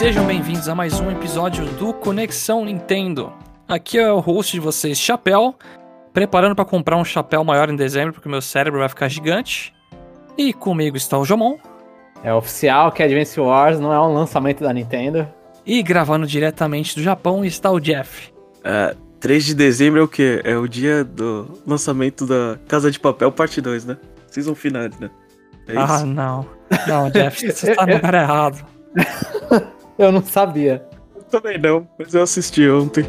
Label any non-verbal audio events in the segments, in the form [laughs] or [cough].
Sejam bem-vindos a mais um episódio do Conexão Nintendo. Aqui é o host de vocês, Chapéu, preparando para comprar um chapéu maior em dezembro, porque meu cérebro vai ficar gigante. E comigo está o Jomon. É oficial que Advance Wars não é um lançamento da Nintendo. E gravando diretamente do Japão está o Jeff. É, 3 de dezembro é o quê? É o dia do lançamento da Casa de Papel, parte 2, né? Season finale, né? É ah, não. Não, Jeff, você tá no lugar errado. [laughs] eu não sabia. Eu também não, mas eu assisti ontem.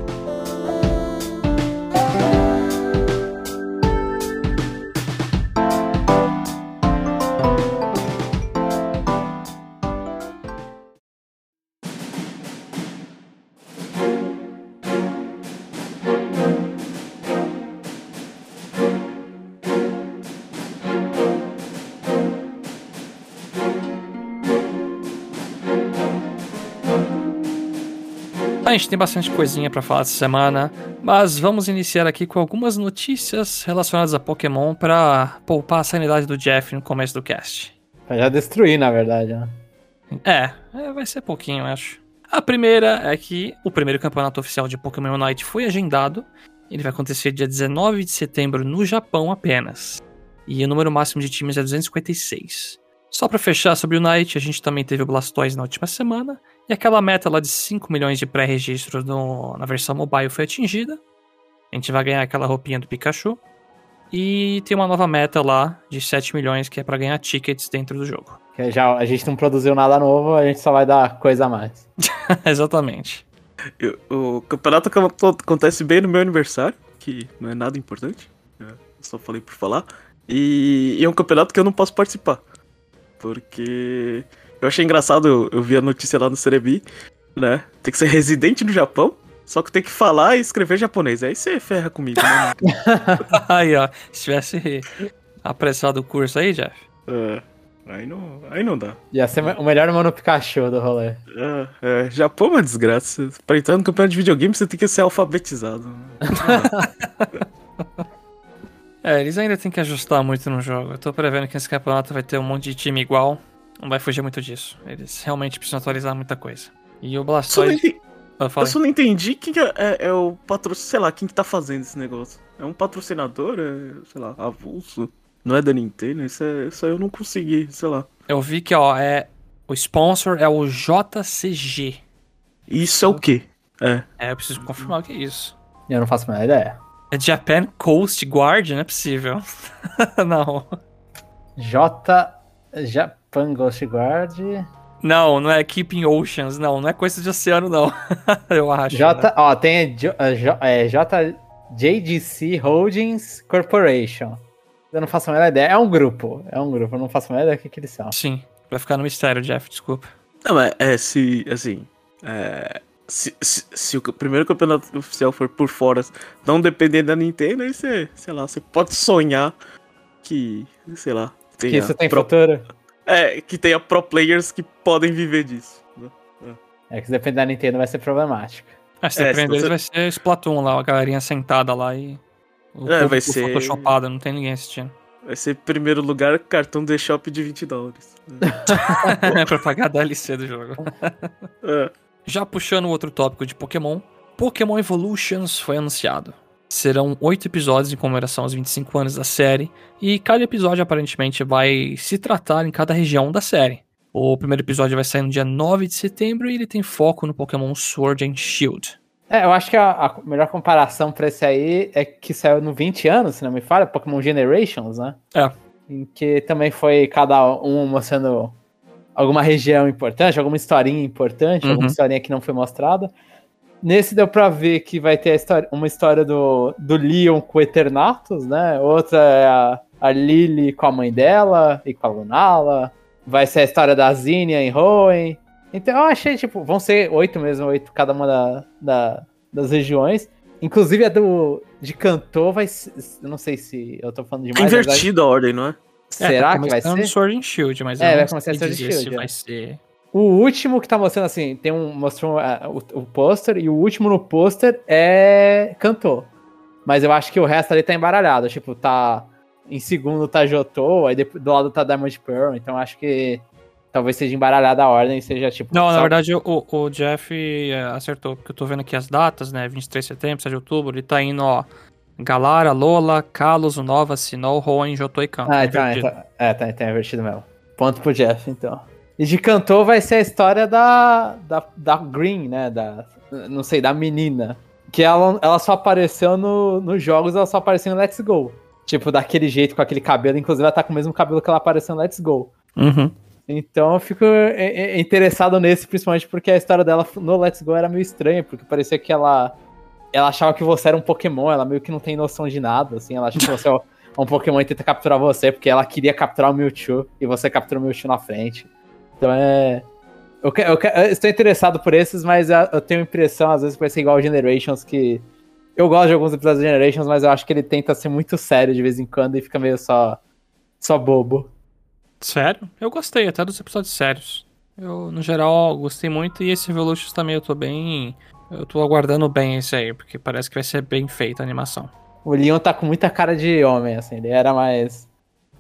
A gente tem bastante coisinha para falar essa semana, mas vamos iniciar aqui com algumas notícias relacionadas a Pokémon para poupar a sanidade do Jeff no começo do cast. Pra já destruir, na verdade, né? É, é, vai ser pouquinho, eu acho. A primeira é que o primeiro campeonato oficial de Pokémon Unite foi agendado. Ele vai acontecer dia 19 de setembro no Japão apenas. E o número máximo de times é 256. Só para fechar sobre o Unite, a gente também teve o Blastoise na última semana. E aquela meta lá de 5 milhões de pré-registros na versão mobile foi atingida. A gente vai ganhar aquela roupinha do Pikachu. E tem uma nova meta lá de 7 milhões que é para ganhar tickets dentro do jogo. Que já a gente não produziu nada novo, a gente só vai dar coisa a mais. [laughs] Exatamente. Eu, o campeonato acontece bem no meu aniversário, que não é nada importante. É, eu só falei por falar. E, e é um campeonato que eu não posso participar. Porque eu achei engraçado, eu, vi a notícia lá no Cerebi, né? Tem que ser residente no Japão, só que tem que falar e escrever japonês. Aí você ferra comigo, né? [laughs] aí, ó. Se tivesse apressado o curso aí, Jeff. É. Aí não, aí não dá. Ia ser o melhor mano Pikachu do rolê. É, é, Japão é uma desgraça. Pra entrar no campeonato de videogame, você tem que ser alfabetizado. [laughs] é, eles ainda tem que ajustar muito no jogo. Eu tô prevendo que esse campeonato vai ter um monte de time igual. Não vai fugir muito disso. Eles realmente precisam atualizar muita coisa. E o Blastoise... Eu, eu só não entendi quem é, é, é o patrocínio, sei lá, quem que tá fazendo esse negócio. É um patrocinador, é, sei lá, avulso. Não é da Nintendo, isso, é, isso aí eu não consegui, sei lá. Eu vi que, ó, é. O sponsor é o JCG. Isso é o quê? É. É, eu preciso confirmar o que é isso. Eu não faço a menor ideia. É Japan Coast Guard, não é possível. [laughs] não. J. Coast Guard. Não, não é Keeping Oceans, não. Não é coisa de oceano, não. [laughs] eu acho. J. Né? Ó, tem J, é, J, JDC Holdings Corporation. Eu não faço a menor ideia. É um grupo. É um grupo. Eu não faço a menor ideia do que, que eles são. Sim. Vai ficar no mistério, Jeff. Desculpa. Não, mas é se. Assim. É, se, se, se, o primeiro campeonato oficial for por fora, não depender da Nintendo, aí você, sei lá, você pode sonhar que, sei lá, tenha que isso tem pro, futuro. É, que tenha pro players que podem viver disso. Né? É. é que se depender da Nintendo vai ser problemático. É, se depender é, se você... vai ser Splatoon lá, a galerinha sentada lá e o é, vai ser. Photoshopada, não tem ninguém assistindo. Vai ser primeiro lugar cartão de shop de 20 dólares. [laughs] é pra pagar a DLC do jogo. É. Já puxando outro tópico de Pokémon, Pokémon Evolutions foi anunciado. Serão oito episódios em comemoração aos 25 anos da série, e cada episódio aparentemente vai se tratar em cada região da série. O primeiro episódio vai sair no dia 9 de setembro e ele tem foco no Pokémon Sword and Shield. É, eu acho que a, a melhor comparação pra esse aí é que saiu no 20 anos, se não me falha, Pokémon Generations, né? É. Em que também foi cada um mostrando alguma região importante, alguma historinha importante, uhum. alguma historinha que não foi mostrada. Nesse deu pra ver que vai ter história, uma história do, do Leon com o Eternatus, né? Outra é a, a Lily com a mãe dela e com a Lunala. Vai ser a história da Zinnia em Hoenn. Então eu achei, tipo, vão ser oito mesmo, oito cada uma da, da, das regiões. Inclusive a do de cantor vai ser, não sei se eu tô falando demais. É invertida a ordem, não é? Será é, que vai ser? Sword and Shield, mas é, vai começar Sword and Shield. Vai ser... O último que tá mostrando assim, tem um mostrou uh, o, o pôster e o último no pôster é cantor. Mas eu acho que o resto ali tá embaralhado, tipo, tá em segundo tá Jotô, aí do lado tá Diamond Pearl, então acho que talvez seja embaralhada a ordem seja tipo. Não, só- na verdade o, o Jeff é, acertou, porque eu tô vendo aqui as datas, né? 23 de setembro, 7 de outubro, ele tá indo, ó. Galara, Lola, Kalos, Nova, Sinol, Roen, Jotô e Kanto. Ah, Tá então, é, tá, tá invertido mesmo. Ponto pro Jeff, então. E de cantor vai ser a história da, da, da Green, né? Da, não sei, da menina. Que ela, ela só apareceu no, nos jogos, ela só apareceu em Let's Go. Tipo, daquele jeito, com aquele cabelo. Inclusive, ela tá com o mesmo cabelo que ela apareceu em Let's Go. Uhum. Então eu fico é, é, interessado nesse, principalmente porque a história dela no Let's Go era meio estranha, porque parecia que ela. Ela achava que você era um Pokémon, ela meio que não tem noção de nada, assim, ela acha que você é um Pokémon e tenta capturar você, porque ela queria capturar o Mewtwo e você capturou o Mewtwo na frente. Então é. Eu, eu, eu estou interessado por esses, mas eu tenho a impressão, às vezes, que vai ser igual ao Generations, que. Eu gosto de alguns episódios de Generations, mas eu acho que ele tenta ser muito sério de vez em quando e fica meio só. só bobo. Sério? Eu gostei até dos episódios sérios. Eu, no geral, gostei muito. E esse Evolutions também eu tô bem. Eu tô aguardando bem esse aí, porque parece que vai ser bem feita a animação. O Leon tá com muita cara de homem, assim, ele era mais.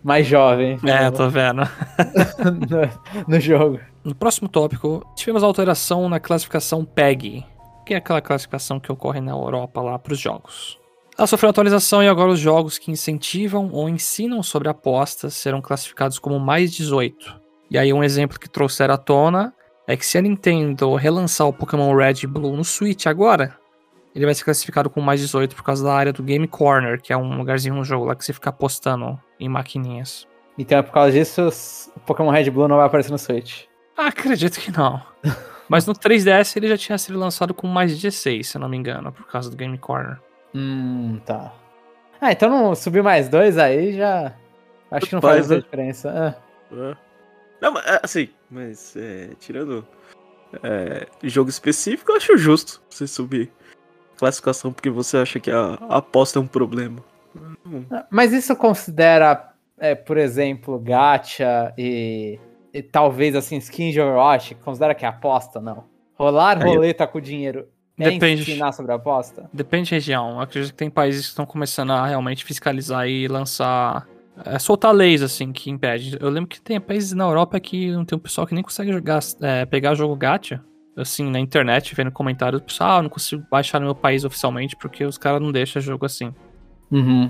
Mais jovem É, eu tô vendo. no, [laughs] no jogo. No próximo tópico, tivemos alteração na classificação PEG, que é aquela classificação que ocorre na Europa lá para os jogos. Ela sofreu atualização e agora os jogos que incentivam ou ensinam sobre apostas serão classificados como mais 18. E aí um exemplo que trouxeram à tona é que se a Nintendo relançar o Pokémon Red e Blue no Switch agora, ele vai ser classificado como mais 18 por causa da área do Game Corner, que é um lugarzinho no jogo lá que você fica apostando em maquininhas. Então é por causa disso o Pokémon Red Blue não vai aparecer no Switch. Ah, acredito que não. [laughs] Mas no 3DS ele já tinha sido lançado com mais 16, se eu não me engano, por causa do Game Corner. Hum, tá. Ah, então não subiu mais dois aí já. Acho que não faz Faz, muita né? diferença. É. É. Não, mas, é, assim, mas é, tirando é, jogo específico, eu acho justo você subir classificação porque você acha que a, a aposta é um problema. Mas isso considera, é, por exemplo, gacha e, e talvez assim, skin de Overwatch? Considera que é aposta? Não. Rolar roleta com dinheiro é Depende. ensinar sobre a aposta? Depende da região. Eu acredito que tem países que estão começando a realmente fiscalizar e lançar. É, soltar leis, assim, que impede. Eu lembro que tem países na Europa que não tem um pessoal que nem consegue jogar, é, pegar jogo gacha. Assim, na internet, vendo comentários do pessoal, ah, não consigo baixar no meu país oficialmente porque os caras não deixam jogo assim. Uhum.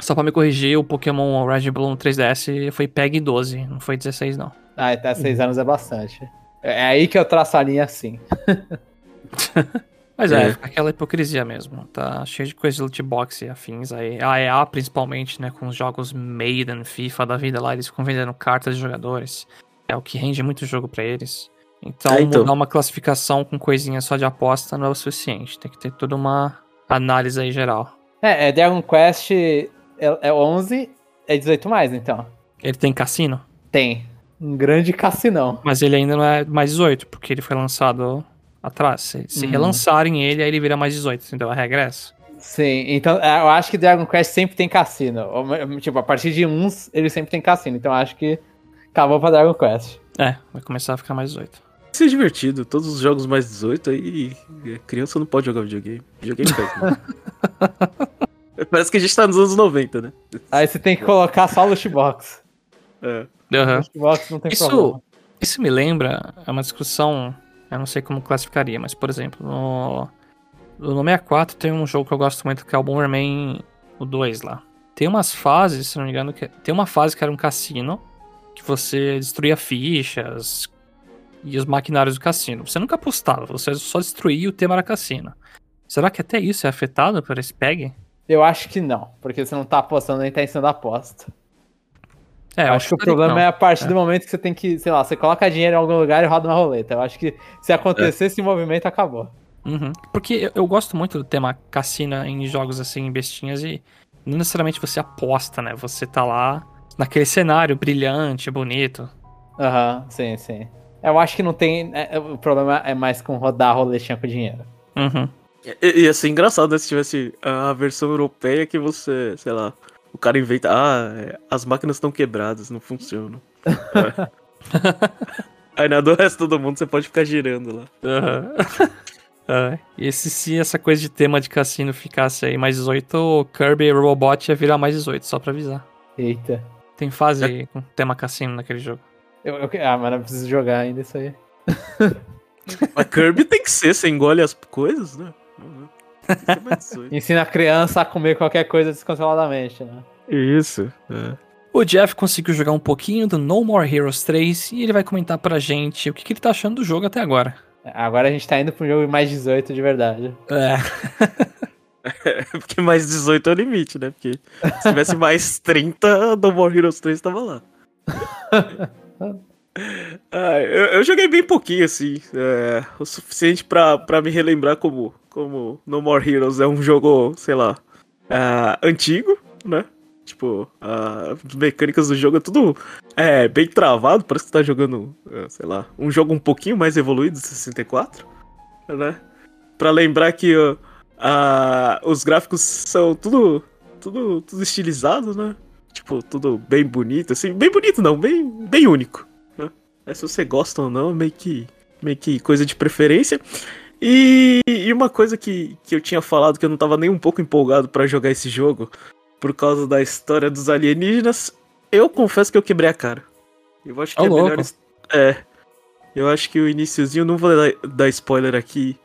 Só pra me corrigir, o Pokémon Red Blue no 3DS foi PEG 12, não foi 16 não. Ah, até seis anos é bastante. É aí que eu traço a linha assim. [laughs] Mas é, É. aquela hipocrisia mesmo. Tá cheio de coisa de loot box e afins aí. A EA, principalmente, né, com os jogos Maiden, FIFA da vida lá, eles ficam vendendo cartas de jogadores. É o que rende muito jogo pra eles. Então, É, então. mudar uma classificação com coisinha só de aposta não é o suficiente. Tem que ter toda uma análise aí geral. É, é Dragon Quest é, é 11, é 18 mais, então. Ele tem cassino, Tem. Um grande cassinão. mas ele ainda não é mais 18, porque ele foi lançado atrás. Se, se Uhum. relançarem ele, aí ele vira mais 18, entendeu? A regra é essa. Sim, então é, eu acho que Dragon Quest sempre tem cassino. Tipo, a partir de uns, ele sempre tem cassino. Então eu acho que acabou pra Dragon Quest. É, vai começar a ficar mais 18. Vai ser divertido, todos os jogos mais 18 aí. é, Criança não pode jogar videogame. Videogame pede, né? [laughs] Parece que a gente tá nos anos 90, né? Aí você tem que colocar só loot box. É. Aham. Loot box não tem Isso, problema. isso me lembra, é uma discussão, eu não sei como classificaria, mas por exemplo, no, no 64 tem um jogo que eu gosto muito que é o Bomberman o 2 lá. Tem umas fases, se não me engano, que tem uma fase que era um cassino, que você destruía fichas e os maquinários do cassino. Você nunca apostava, você só destruía o tema era cassino. Será que até isso é afetado por esse PEG? Eu acho que não, porque você não tá apostando nem tá ensinando aposta. É, eu acho que o problema não. é a partir É. do momento que você tem que, sei lá, você coloca dinheiro em algum lugar e roda uma roleta. Eu acho que se acontecer esse movimento, acabou. Uhum. Porque eu, eu gosto muito do tema cassino em jogos assim, em bestinhas, e não necessariamente você aposta, né? Você tá lá naquele cenário brilhante, bonito. Aham, sim, sim. Eu acho que não tem. é, o problema é mais com rodar a roletinha com dinheiro. Uhum. I- Ia ser engraçado né, se tivesse a versão europeia que você, sei lá, o cara inventa, ah, é, as máquinas estão quebradas, não funcionam. É. [laughs] Aí na do resto do mundo você pode ficar girando lá. Aham. [laughs] É, e se, se essa coisa de tema de cassino ficasse aí mais 18, o Kirby Robot ia virar mais 18, só pra avisar. Eita. Tem fase com tema cassino naquele jogo. Eu, eu- ah, mano, eu preciso jogar ainda isso aí. [laughs] Mas Kirby tem que ser, você engole as coisas, né? Uhum. [laughs] Tem que ser mais 18. Ensina a criança a comer qualquer coisa descontroladamente, né? Isso. É. O Jeff conseguiu jogar um pouquinho do No More Heroes 3 e ele vai comentar pra gente o que, que ele tá achando do jogo até agora. Agora a gente tá indo um jogo mais 18 de verdade. É. [laughs] Porque mais 18 é o limite, né? Porque se tivesse mais 30, No More Heroes 3 tava lá. Ah, eu, eu joguei bem pouquinho, assim. é, o suficiente pra, pra me relembrar como, como No More Heroes é um jogo, sei lá, ah, antigo, né? Tipo, as mecânicas do jogo é tudo é, bem travado. Parece que você tá jogando, é, sei lá, um jogo um pouquinho mais evoluído de 64, né? Pra lembrar que ah, os gráficos são tudo, tudo, tudo estilizado, né? Tipo, tudo bem bonito, assim. Bem bonito não, bem, bem único. Né? Aí, se você gosta ou não, meio que, meio que coisa de preferência. E, e uma coisa que, que eu tinha falado que eu não tava nem um pouco empolgado pra jogar esse jogo, por causa da história dos alienígenas, eu confesso que eu quebrei a cara. Eu acho que é melhor. louco. É. Eu acho que o iniciozinho, não vou dar, dar spoiler aqui,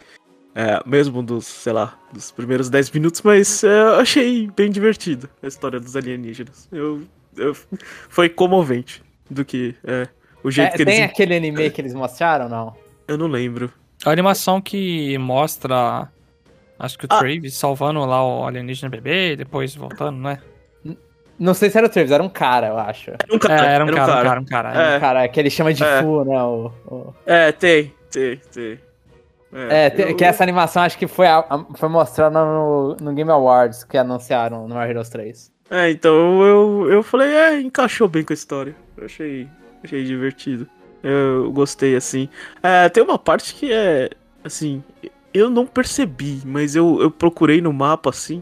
é, mesmo dos, sei lá, dos primeiros 10 minutos, mas é, eu achei bem divertido a história dos alienígenas. Eu, eu- foi comovente do que é, o jeito É, que tem eles. aquele anime que eles mostraram, não? Eu não lembro. A animação que mostra. Acho que o Ah. Travis salvando lá o alienígena bebê e depois voltando, né? Não sei se era o Travis, era um cara, eu acho. Era um É, cara. era um cara, um cara, um cara. É. Um cara que ele chama de É. Fu, né? O, o- É, tem, tem, tem. É, te- eu- que essa animação acho que foi, a- a- foi mostrada no, no Game Awards que anunciaram no Mario Heroes 3. É, então eu, eu falei, é, encaixou bem com a história. Eu achei, achei divertido. Eu gostei, assim. É, tem uma parte que é, assim, eu não percebi, mas eu, eu procurei no mapa, assim,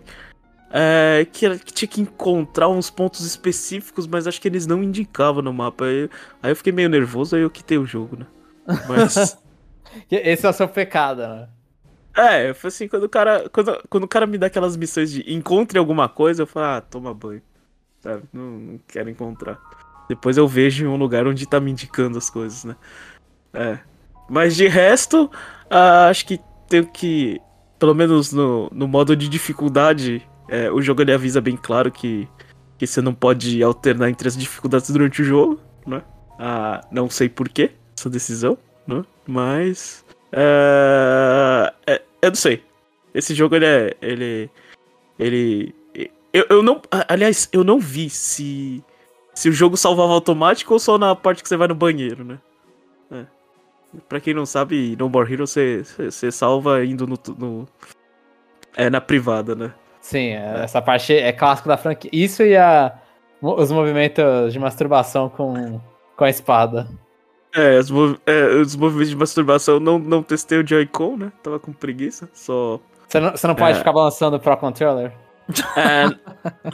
é, que, era- que tinha que encontrar uns pontos específicos, mas acho que eles não indicavam no mapa. Aí, aí eu fiquei meio nervoso, aí eu quitei o jogo, né? Mas... [laughs] Esse é o seu pecado, né? É, foi assim, quando o cara. Quando, quando o cara me dá aquelas missões de encontre alguma coisa, eu falo, ah, toma banho. Sabe? Não, não quero encontrar. Depois eu vejo em um lugar onde tá me indicando as coisas, né? É. Mas de resto, ah, acho que tenho que. Pelo menos no, no modo de dificuldade, é, o jogo ele avisa bem claro que, que você não pode alternar entre as dificuldades durante o jogo, né? Ah, não sei porquê essa decisão, né? Mas. É, é, eu não sei. Esse jogo ele é. Ele. Ele. Eu, eu não. Aliás, eu não vi se. Se o jogo salvava automático ou só na parte que você vai no banheiro, né? É. Pra quem não sabe, No More Hero você, você, você salva indo no, no. É na privada, né? Sim, é, essa parte é clássico da franquia. Isso e a, os movimentos de masturbação com, com a espada. É, os, mov- é, os movimentos de masturbação eu não, não testei o Joy-Con, né? Tava com preguiça, só. Você não, você não pode É. ficar balançando o Pro Controller? É,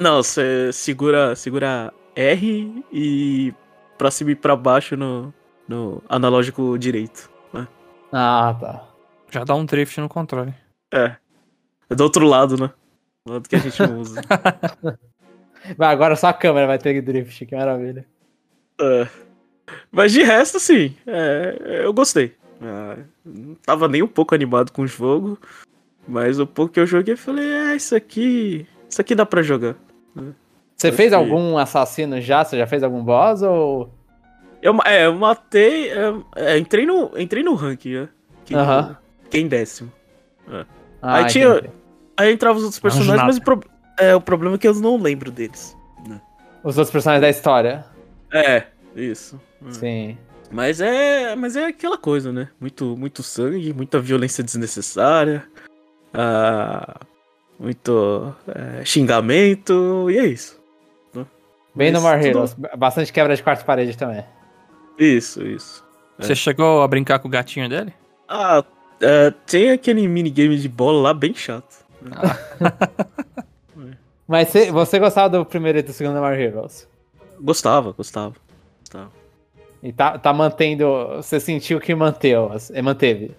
não, você segura, segura R e pra cima e pra baixo no, no analógico direito. Ah, tá. Já dá um drift no controle. É. É do outro lado, né? Do lado que a gente não usa. [laughs] Vai, agora só a câmera vai ter drift, que maravilha. É. Mas de resto, sim, é, eu gostei. É, não tava nem um pouco animado com o jogo, mas o pouco que eu joguei, eu falei, é, isso aqui. Isso aqui dá pra jogar. Você Acho fez que- algum assassino já? Você já fez algum boss ou. Eu, é, eu matei. é, é, entrei, no, entrei no ranking, né? Fiquei, Aham. fiquei em décimo. Ah, Aí tinha- entendi. Aí entravam os outros personagens, mas o, pro- é, o problema é que eu não lembro deles. Os outros personagens da história. É, isso. Hum. Sim. Mas é, mas é aquela coisa, né? Muito, muito sangue, muita violência desnecessária, ah, muito é, xingamento, e é isso. Bem no Mas More tudo- Heroes. Bastante quebra de quarta parede também. Isso, isso. É. Você chegou a brincar com o gatinho dele? Ah, é, tem aquele minigame de bola lá bem chato. [laughs] Mas você, você gostava do primeiro e do segundo More Heroes? Gostava, gostava. Gostava. E tá, tá mantendo. Você sentiu que manteu, assim, manteve.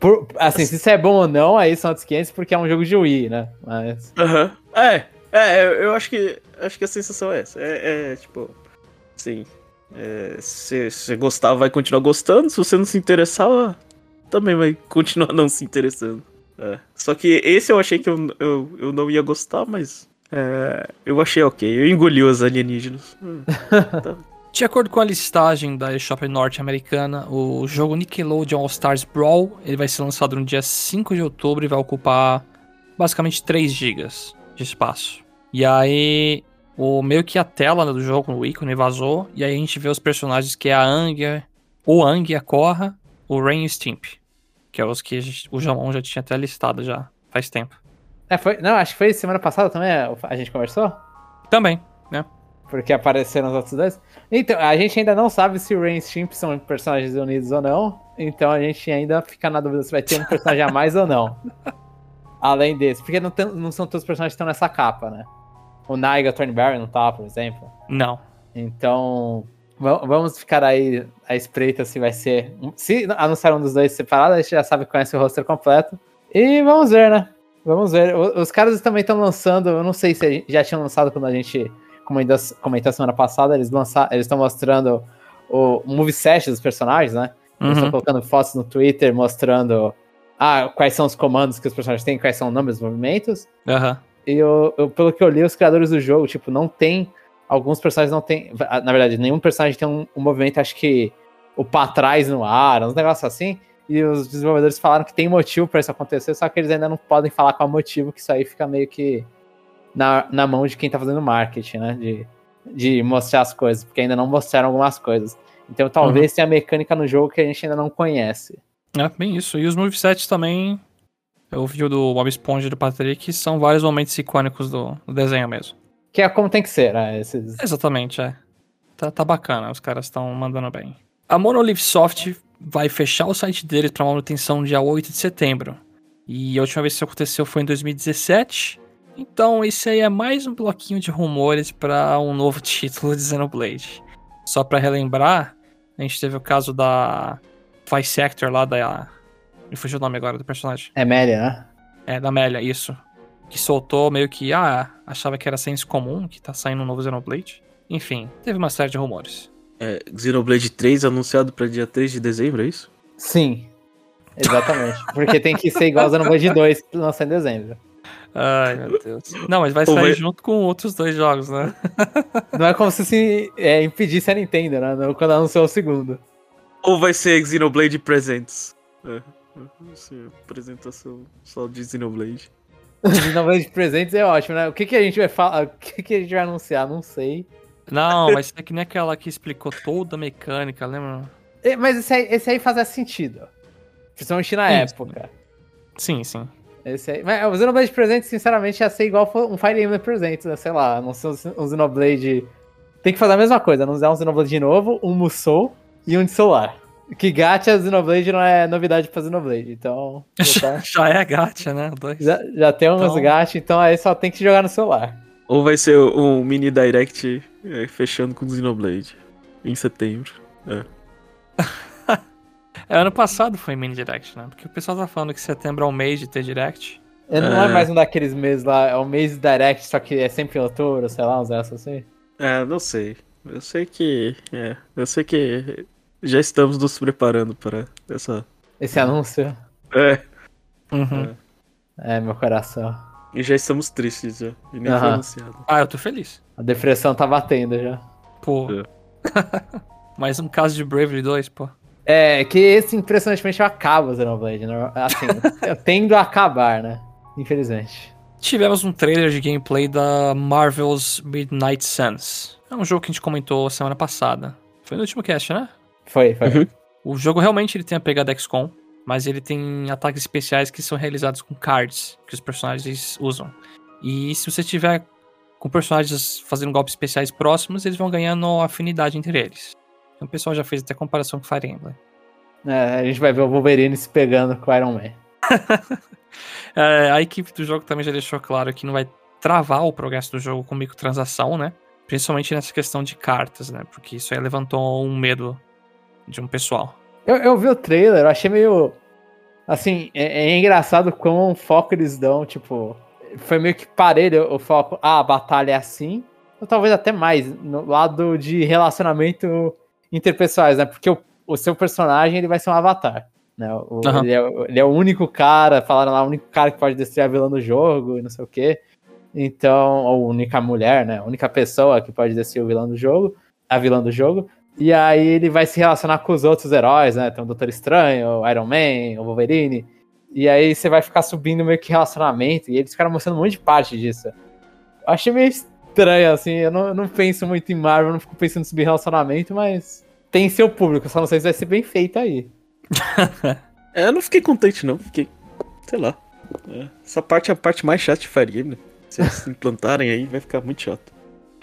Por, assim, se isso é bom ou não, aí são outros 500 porque é um jogo de Wii, né? Mas. Aham. É, é, eu- acho que acho que a sensação é essa. É, é, tipo, sim. É, se você gostava, vai continuar gostando. Se você não se interessava, também vai continuar não se interessando. É. Só que esse eu achei que eu, eu, eu não ia gostar, mas é, eu achei ok. Eu engoli os alienígenas. Hum, tá. [laughs] De acordo com a listagem da eShop norte-americana, o jogo Nickelodeon All Stars Brawl ele vai ser lançado no dia 5 de outubro e vai ocupar basicamente 3 GB de espaço. E aí, o meio que a tela do jogo, o ícone vazou, e aí a gente vê os personagens que é a Ang, o Ang, a Korra, o Rain e o Stimp. Que é os que gente, o Jamon já tinha até listado já faz tempo. É, foi, não, acho que foi semana passada também a gente conversou? Também, né? Porque apareceram os outros dois. Então, a gente ainda não sabe se o Rain e Stimp são personagens unidos ou não. Então a gente ainda fica na dúvida se vai ter um personagem a mais ou não. [laughs] Além desse. Porque não, tem, não são todos os personagens que estão nessa capa, né? O Naiga Thornberry não tá, por exemplo. Não. Então, vamos ficar aí à espreita se vai ser. Se anunciar um dos dois separado, a gente já sabe que conhece o roster completo. E vamos ver, né? Vamos ver. Os caras também estão lançando, eu não sei se já tinham lançado quando a gente comentou semana passada, eles lançaram, eles estão mostrando o moveset dos personagens, né? Eles estão uhum. colocando fotos no Twitter mostrando ah, quais são os comandos que os personagens têm, quais são os nomes dos movimentos. Uhum. E eu, eu, pelo que eu li, os criadores do jogo, tipo, não tem. Alguns personagens não tem. Na verdade, nenhum personagem tem um, um movimento, acho que o pra trás no ar, uns negócios assim. E os desenvolvedores falaram que tem motivo para isso acontecer, só que eles ainda não podem falar qual motivo, que isso aí fica meio que na, na mão de quem tá fazendo marketing, né? De, de mostrar as coisas, porque ainda não mostraram algumas coisas. Então talvez uhum. tenha mecânica no jogo que a gente ainda não conhece. É, bem isso. E os movesets também, o do Bob Esponja e do Patrick, são vários momentos icônicos do, do desenho mesmo. Que é como tem que ser, né? Esses... Exatamente, é. Tá, tá bacana, os caras estão mandando bem. A Monolith Soft vai fechar o site deles para manutenção dia 8 de setembro. E a última vez que isso aconteceu foi em 2017. Então, esse aí é mais um bloquinho de rumores para um novo título de Xenoblade. Só para relembrar, a gente teve o caso da Vice Sector lá da. Me fugiu o nome agora do personagem. É Melia, né? É, da Melia, isso. Que soltou meio que, ah, achava que era senso comum, que tá saindo um novo Xenoblade. Enfim, teve uma série de rumores. É, Xenoblade 3 anunciado para dia 3 de dezembro, é isso? Sim. Exatamente. Porque tem que ser igual ao Xenoblade 2 lançar em dezembro. Ai, meu Deus. Não, mas vai sair vai... junto com outros dois jogos, né? Não é como se, se é, impedisse a Nintendo, né? Não, quando anunciou o segundo. Ou vai ser Xenoblade Presents. É, vai ser apresentação só de Xenoblade. [laughs] Xenoblade Presents é ótimo, né? O que, que a gente vai falar? O que, que a gente vai anunciar? Não sei. Não, mas é que nem aquela que explicou toda a mecânica, lembra? É, mas esse aí, esse aí fazia sentido. Principalmente na sim, época. Sim, sim. Esse aí. Mas o Xenoblade Presente, sinceramente, ia ser igual um Fire Emblem Presente, né? Sei lá, não sei um Xenoblade. Tem que fazer a mesma coisa, anunciar um Xenoblade de novo, um Musou e um de celular. Que gacha Xenoblade não é novidade pra Xenoblade, então. [laughs] Já, já é gacha, né? Dois. Já, já tem uns então... gacha, então aí só tem que jogar no celular. Ou vai ser um mini direct é, fechando com Xenoblade em setembro. É. [laughs] É, ano passado foi mini direct, né? Porque o pessoal tá falando que setembro é o mês de ter direct. É, não é. é mais um daqueles meses lá, é o mês direct, só que é sempre em outubro, sei lá, uns dessas assim. É, não sei. Eu sei que. É, eu sei que já estamos nos preparando para essa. Esse anúncio? É. Uhum. É. é, meu coração. E já estamos tristes já. E nem uhum. foi anunciado. Ah, eu tô feliz. A depressão tá batendo já. Pô. É. [laughs] Mais um caso de Bravery 2, pô. É, que esse impressionantemente acaba o Xenoblade, né? Assim, [laughs] tendo a acabar, né? Infelizmente. Tivemos um trailer de gameplay da Marvel's Midnight Suns. É um jogo que a gente comentou semana passada. Foi no último cast, né? Foi, foi. Uhum. O jogo realmente ele tem a pegada XCOM, mas ele tem ataques especiais que são realizados com cards que os personagens usam. E se você tiver com personagens fazendo golpes especiais próximos, eles vão ganhando afinidade entre eles. O pessoal já fez até comparação com Fire Emblem. É, a gente vai ver o Wolverine se pegando com o Iron Man. [laughs] é, a equipe do jogo também já deixou claro que não vai travar o progresso do jogo com microtransação, né? Principalmente nessa questão de cartas, né? Porque isso aí levantou um medo de um pessoal. Eu, eu vi o trailer, eu achei meio. Assim, é, é engraçado como foco eles dão, tipo. Foi meio que parelho o foco. Ah, a batalha é assim. ou talvez até mais, no lado de relacionamento interpessoais, né? Porque o, o seu personagem ele vai ser um avatar. Né? O, Aham. ele, é, ele é o único cara, falaram lá, o único cara que pode destruir a vilã do jogo e não sei o quê. Então, ou a única mulher, né? A única pessoa que pode destruir o vilão do jogo, a vilã do jogo. E aí ele vai se relacionar com os outros heróis, né? Tem o Doutor Estranho, o Iron Man, o Wolverine. E aí você vai ficar subindo meio que relacionamento. E eles ficaram mostrando um monte de parte disso. Eu achei meio estranho, assim. Eu não, eu não penso muito em Marvel, não fico pensando em subir relacionamento, mas tem seu público. Só não sei se vai ser bem feito aí. [laughs] É, eu não fiquei contente, não. Fiquei. Sei lá. É, essa parte é a parte mais chata de Fire né? Se eles implantarem aí, vai ficar muito chato.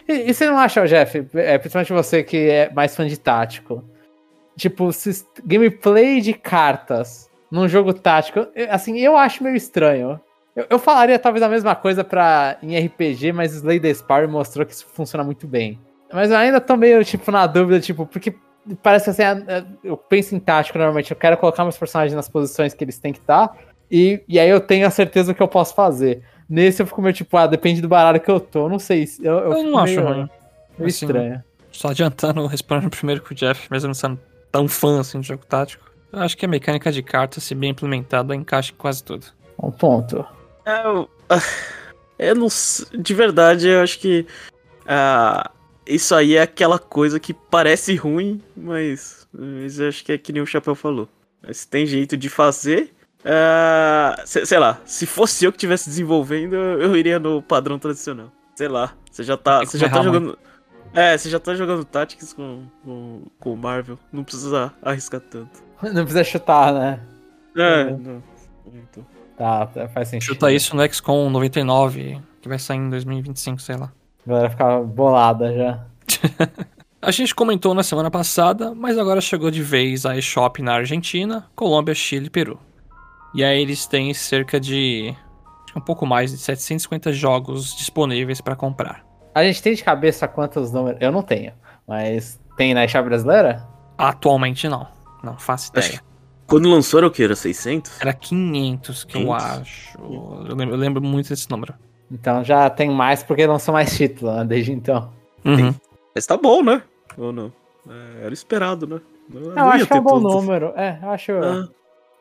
E, e você não acha, Jeff, é, principalmente você que é mais fã de tático, tipo, gameplay de cartas num jogo tático, assim, eu acho meio estranho. Eu, eu falaria talvez a mesma coisa pra, em RPG, mas Slay the Spire mostrou que isso funciona muito bem. Mas eu ainda tô meio, tipo, na dúvida, tipo, porque parece assim, eu penso em tático normalmente, eu quero colocar meus personagens nas posições que eles têm que estar, e, e aí eu tenho a certeza que eu posso fazer. Nesse eu fico meio tipo, ah, depende do baralho que eu tô, não sei. se- Eu, eu, Eu não acho ruim. meio Assim, estranho. Só adiantando, respondendo primeiro com o Jeff, mesmo não sendo tão fã assim de jogo tático. Eu acho que a mecânica de carta, se bem implementada, encaixa em quase tudo. Um ponto. É, eu, ah, [sighs] eu não sei, De verdade, eu acho que. ah, isso aí é aquela coisa que parece ruim, mas, mas eu acho que é que nem o Chapéu falou. Se tem jeito de fazer. ah, se- sei lá, se fosse eu que estivesse desenvolvendo, eu iria no padrão tradicional. Sei lá, você já tá, você já tá jogando. É, você já tá jogando Tactics com, com, com o Marvel. Não precisa arriscar tanto. Não precisa chutar, né? É, Uhum. não. Então. Tá, tá, faz sentido. Chuta isso no XCOM 99, que vai sair em 2025, sei lá. A galera fica bolada já. [laughs] A gente comentou na semana passada, mas agora chegou de vez a eShop na Argentina, Colômbia, Chile e Peru. E aí eles têm cerca de acho que um pouco mais de 750 jogos disponíveis para comprar. A gente tem de cabeça quantos números. Eu não tenho, mas tem na eShop brasileira? Atualmente não, não faço Acho ideia. Quando lançou era o que? Era 600? Era 500 que eu 500? acho. Eu lembro, eu lembro muito desse número. Então já tem mais porque lançou mais título, né? Desde então. Uhum. Mas tá bom, né? Ou não? É, era esperado, né? Não, Eu não acho que é um bom número. É, eu acho Ah,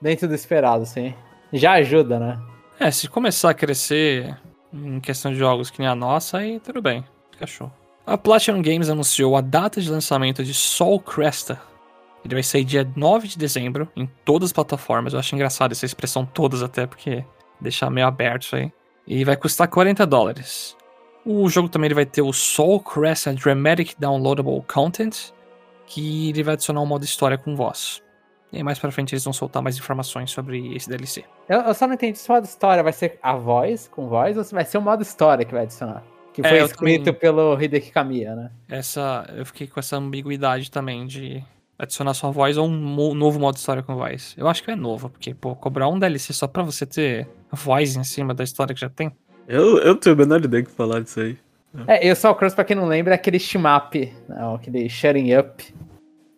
dentro do esperado, sim. Já ajuda, né? É, se começar a crescer em questão de jogos que nem a nossa, aí tudo bem. Fica show. A Platinum Games anunciou a data de lançamento de Soul Cresta. Ele vai sair dia 9 de dezembro em todas as plataformas. Eu acho engraçado essa expressão todas até, porque deixa meio aberto isso aí. E vai custar 40 dólares. O jogo também ele vai ter o Soul Cresta Dramatic Downloadable Content, que ele vai adicionar um modo história com voz. E aí mais pra frente eles vão soltar mais informações sobre esse DLC. Eu, eu só não entendi se o modo história vai ser a voz, com voz, ou se vai ser o modo história que vai adicionar. Que É, foi eu escrito também- pelo Hideki Kamiya, né? essa eu fiquei com essa ambiguidade também de adicionar sua voz ou um novo modo história com voz. Eu acho que é novo, porque, pô, cobrar um DLC só pra você ter voz em cima da história que já tem. eu, eu não tenho a menor ideia do que falar disso aí. É, e o Soul Cross, pra quem não lembra, é aquele shmup, né, aquele Shutting Up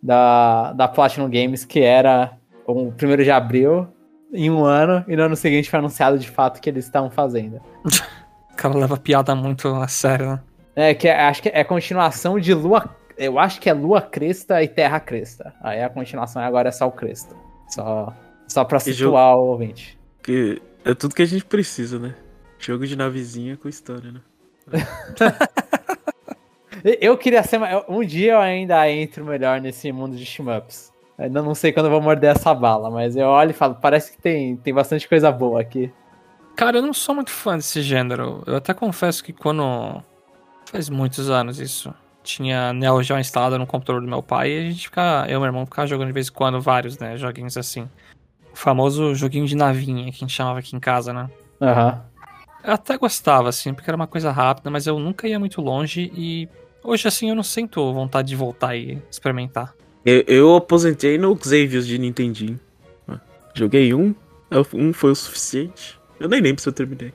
da, da Platinum Games, que era o primeiro de abril em um ano, e no ano seguinte foi anunciado de fato que eles estavam fazendo. [laughs] O cara leva a piada muito a sério, né? É, que é- acho que é continuação de Lua. Eu acho que é Lua Cresta e Terra Cresta. Aí a continuação agora é Sol Cresta. Só, só pra Que situar o ouvinte. Porque é tudo que a gente precisa, né? Jogo de navezinha com história, né? [laughs] Eu queria ser. Um dia eu ainda entro melhor nesse mundo de shmups. Ainda não sei quando eu vou morder essa bala, mas eu olho e falo, parece que tem, tem bastante coisa boa aqui. Cara, eu não sou muito fã desse gênero. Eu até confesso que quando. Faz muitos anos isso. Tinha Neo Geo instalado no computador do meu pai e a gente fica. Eu e meu irmão ficava jogando de vez em quando vários, né? Joguinhos assim. O famoso joguinho de navinha que a gente chamava aqui em casa, né? Aham. Eu até gostava, assim, porque era uma coisa rápida, mas eu nunca ia muito longe e hoje, assim, eu não sinto vontade de voltar e experimentar. Eu, eu aposentei no Xavier de Nintendinho. Joguei um, eu- um foi o suficiente. Eu nem lembro se eu terminei.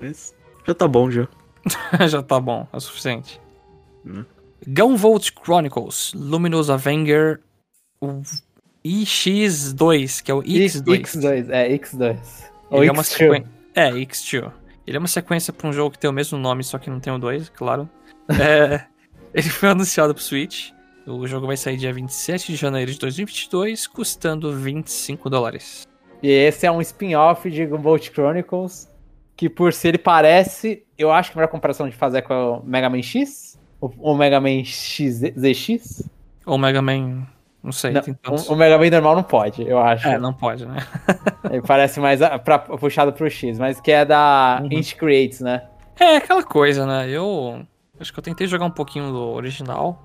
Mas já tá bom já. [laughs] Já tá bom, é o suficiente. Hum. Gunvolt Chronicles, Luminous Avenger, o IX2, que é o X2. X2, é, X2. Ou Ele é uma X2. sequência. É, X2. Ele é uma sequência pra um jogo que tem o mesmo nome, só que não tem o 2, claro. [laughs] É, ele foi anunciado pro Switch. O jogo vai sair dia 27 de janeiro de 2022, custando 25 dólares. E esse é um spin-off de Gunvolt Chronicles, que por se ele parece, eu acho que a melhor comparação de fazer é com o Mega Man X, o Mega Man XZX. Ou Mega Man, não sei. Não, o, o, Mega Man normal não pode, eu acho. É, não pode, né? [laughs] ele parece mais pra, puxado pro X, mas que é da uhum. Inch Creates, né? É, aquela coisa, né? Eu acho que eu tentei jogar um pouquinho do original,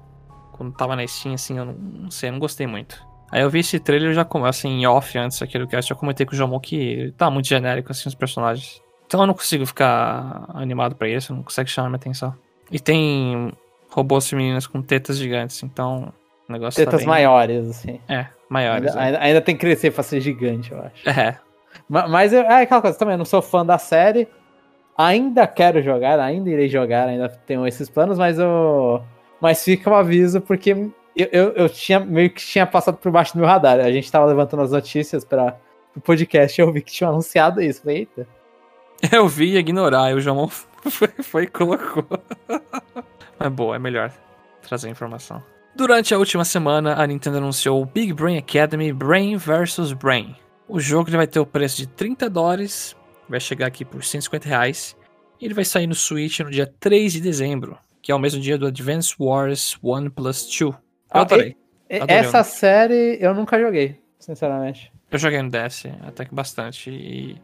quando tava na Steam, assim, eu não, não sei, eu não gostei muito. Aí eu vi esse trailer já assim, em off antes do cast, eu comentei com o Jomo que tá muito genérico assim os personagens. Então eu não consigo ficar animado para isso, não consegue chamar minha atenção. E tem robôs femininas com tetas gigantes, então o negócio Tetas tá bem... maiores, assim. É, maiores. Ainda, é. ainda, ainda, tem que crescer pra ser gigante, eu acho. É. Mas, mas é aquela coisa também, eu não sou fã da série. Ainda quero jogar, ainda irei jogar, ainda tenho esses planos, mas eu. Mas fica o um aviso, porque eu, eu, eu, tinha meio que tinha passado por baixo do meu radar. A gente tava levantando as notícias para o podcast e eu vi que tinha anunciado isso. Falei, eita. Eu vi ignorar, e o João foi, foi e colocou. Mas boa, é melhor trazer informação. Durante a última semana, a Nintendo anunciou o Big Brain Academy Brain vs Brain. O jogo vai ter o preço de 30 dólares, vai chegar aqui por 150 reais, e ele vai sair no Switch no dia 3 de dezembro, que é o mesmo dia do Advance Wars 1 Plus 2. Eu adorei. adorei essa série eu nunca joguei, sinceramente. Eu joguei no DS, até que bastante. E...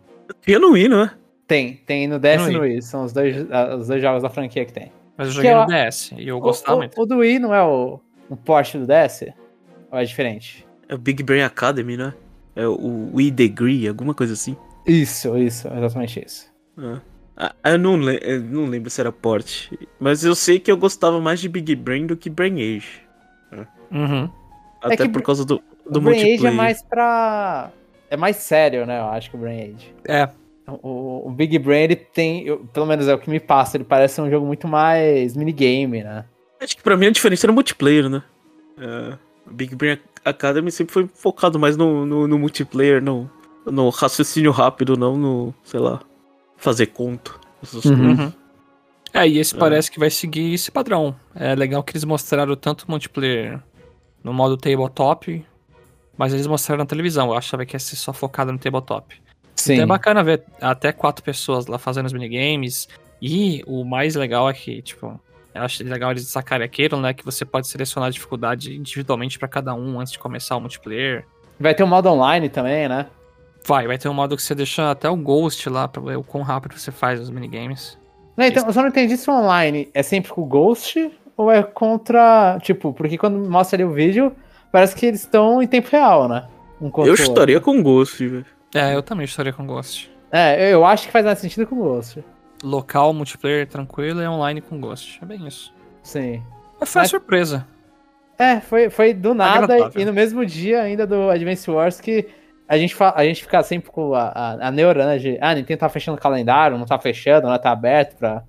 Tem no Wii, não é? Tem, tem no DS e no Wii. São os dois, os dois jogos da franquia que tem. Mas eu joguei que no. DS e eu gostava o, muito. O, do Wii não é o, o Porsche do DS? Ou é diferente? É o Big Brain Academy, né? É o Wii Degree, alguma coisa assim. Isso, isso, exatamente isso. Ah. Ah, eu, não eu não lembro se era porte. Mas eu sei que eu gostava mais de Big Brain do que Brain Age. Uhum. Até é por causa do, do o Brain Age é mais pra. É mais sério, né? Eu acho que o Brain Age. É. O, o Big Brain, ele tem. Eu, pelo menos é o que me passa, ele parece um jogo muito mais minigame, né? Acho que pra mim a diferença era o multiplayer, né? É, o Big Brain Academy sempre foi focado mais no, no, no, multiplayer, no, no raciocínio rápido, não no, sei lá, fazer conto. Uhum. Uhum. É, e esse é. parece que vai seguir esse padrão. É legal que eles mostraram tanto multiplayer no modo tabletop, mas eles mostraram na televisão. Eu achava que ia ser só focado no tabletop. Sim. Então é bacana ver até quatro pessoas lá fazendo os minigames. E o mais legal é que, tipo, eu acho legal eles sacarem aquilo, né? Que você pode selecionar a dificuldade individualmente para cada um antes de começar o multiplayer. Vai ter um modo online também, né? Vai, vai ter um modo que você deixa até o Ghost lá pra ver o quão rápido você faz os minigames. Não, então, eu só não entendi se o online é sempre com o Ghost ou é contra. Tipo, porque quando mostra ali o vídeo, parece que eles estão em tempo real, né? Um eu estaria com Ghost, velho. É, eu também estaria com Ghost. É, eu acho que faz mais sentido com Ghost. Local, multiplayer tranquilo e online com Ghost. É bem isso. Sim. Mas foi Mas... surpresa. É, foi, foi do nada e no mesmo dia ainda do Advance Wars que a gente, a gente fica sempre com a, a, a neurona de ah, Nintendo tá fechando o calendário, não tá fechando, não tá aberto pra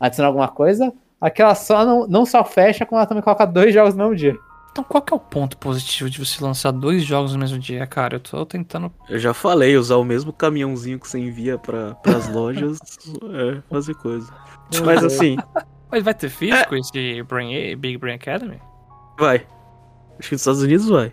adicionar alguma coisa. Aquela só não, não só fecha, como ela também coloca dois jogos no mesmo dia. Então qual que é o ponto positivo de você lançar dois jogos no mesmo dia, cara? Eu tô tentando. Eu já falei, usar o mesmo caminhãozinho que você envia para as lojas [laughs] é fazer coisa. Mas assim. Mas vai ter físico é... esse Brain, Big Brain Academy? Vai. Acho que nos Estados Unidos vai.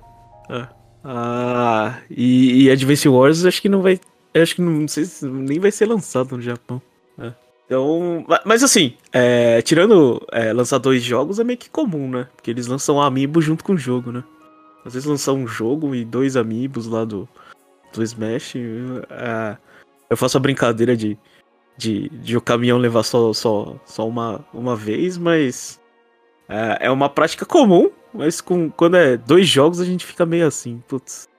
É. Ah, e, e Advance Wars acho que não vai. Acho que não, não sei se nem vai ser lançado no Japão. É. Então. Mas assim, é, tirando é, lançar dois jogos é meio que comum, né? Porque eles lançam amiibo junto com o jogo, né? Às vezes lançam um jogo e dois amiibos lá do, do Smash. É, eu faço a brincadeira de, de, de o caminhão levar só, só, só uma, uma vez, mas. É, é uma prática comum mas com, quando é dois jogos a gente fica meio assim, putz.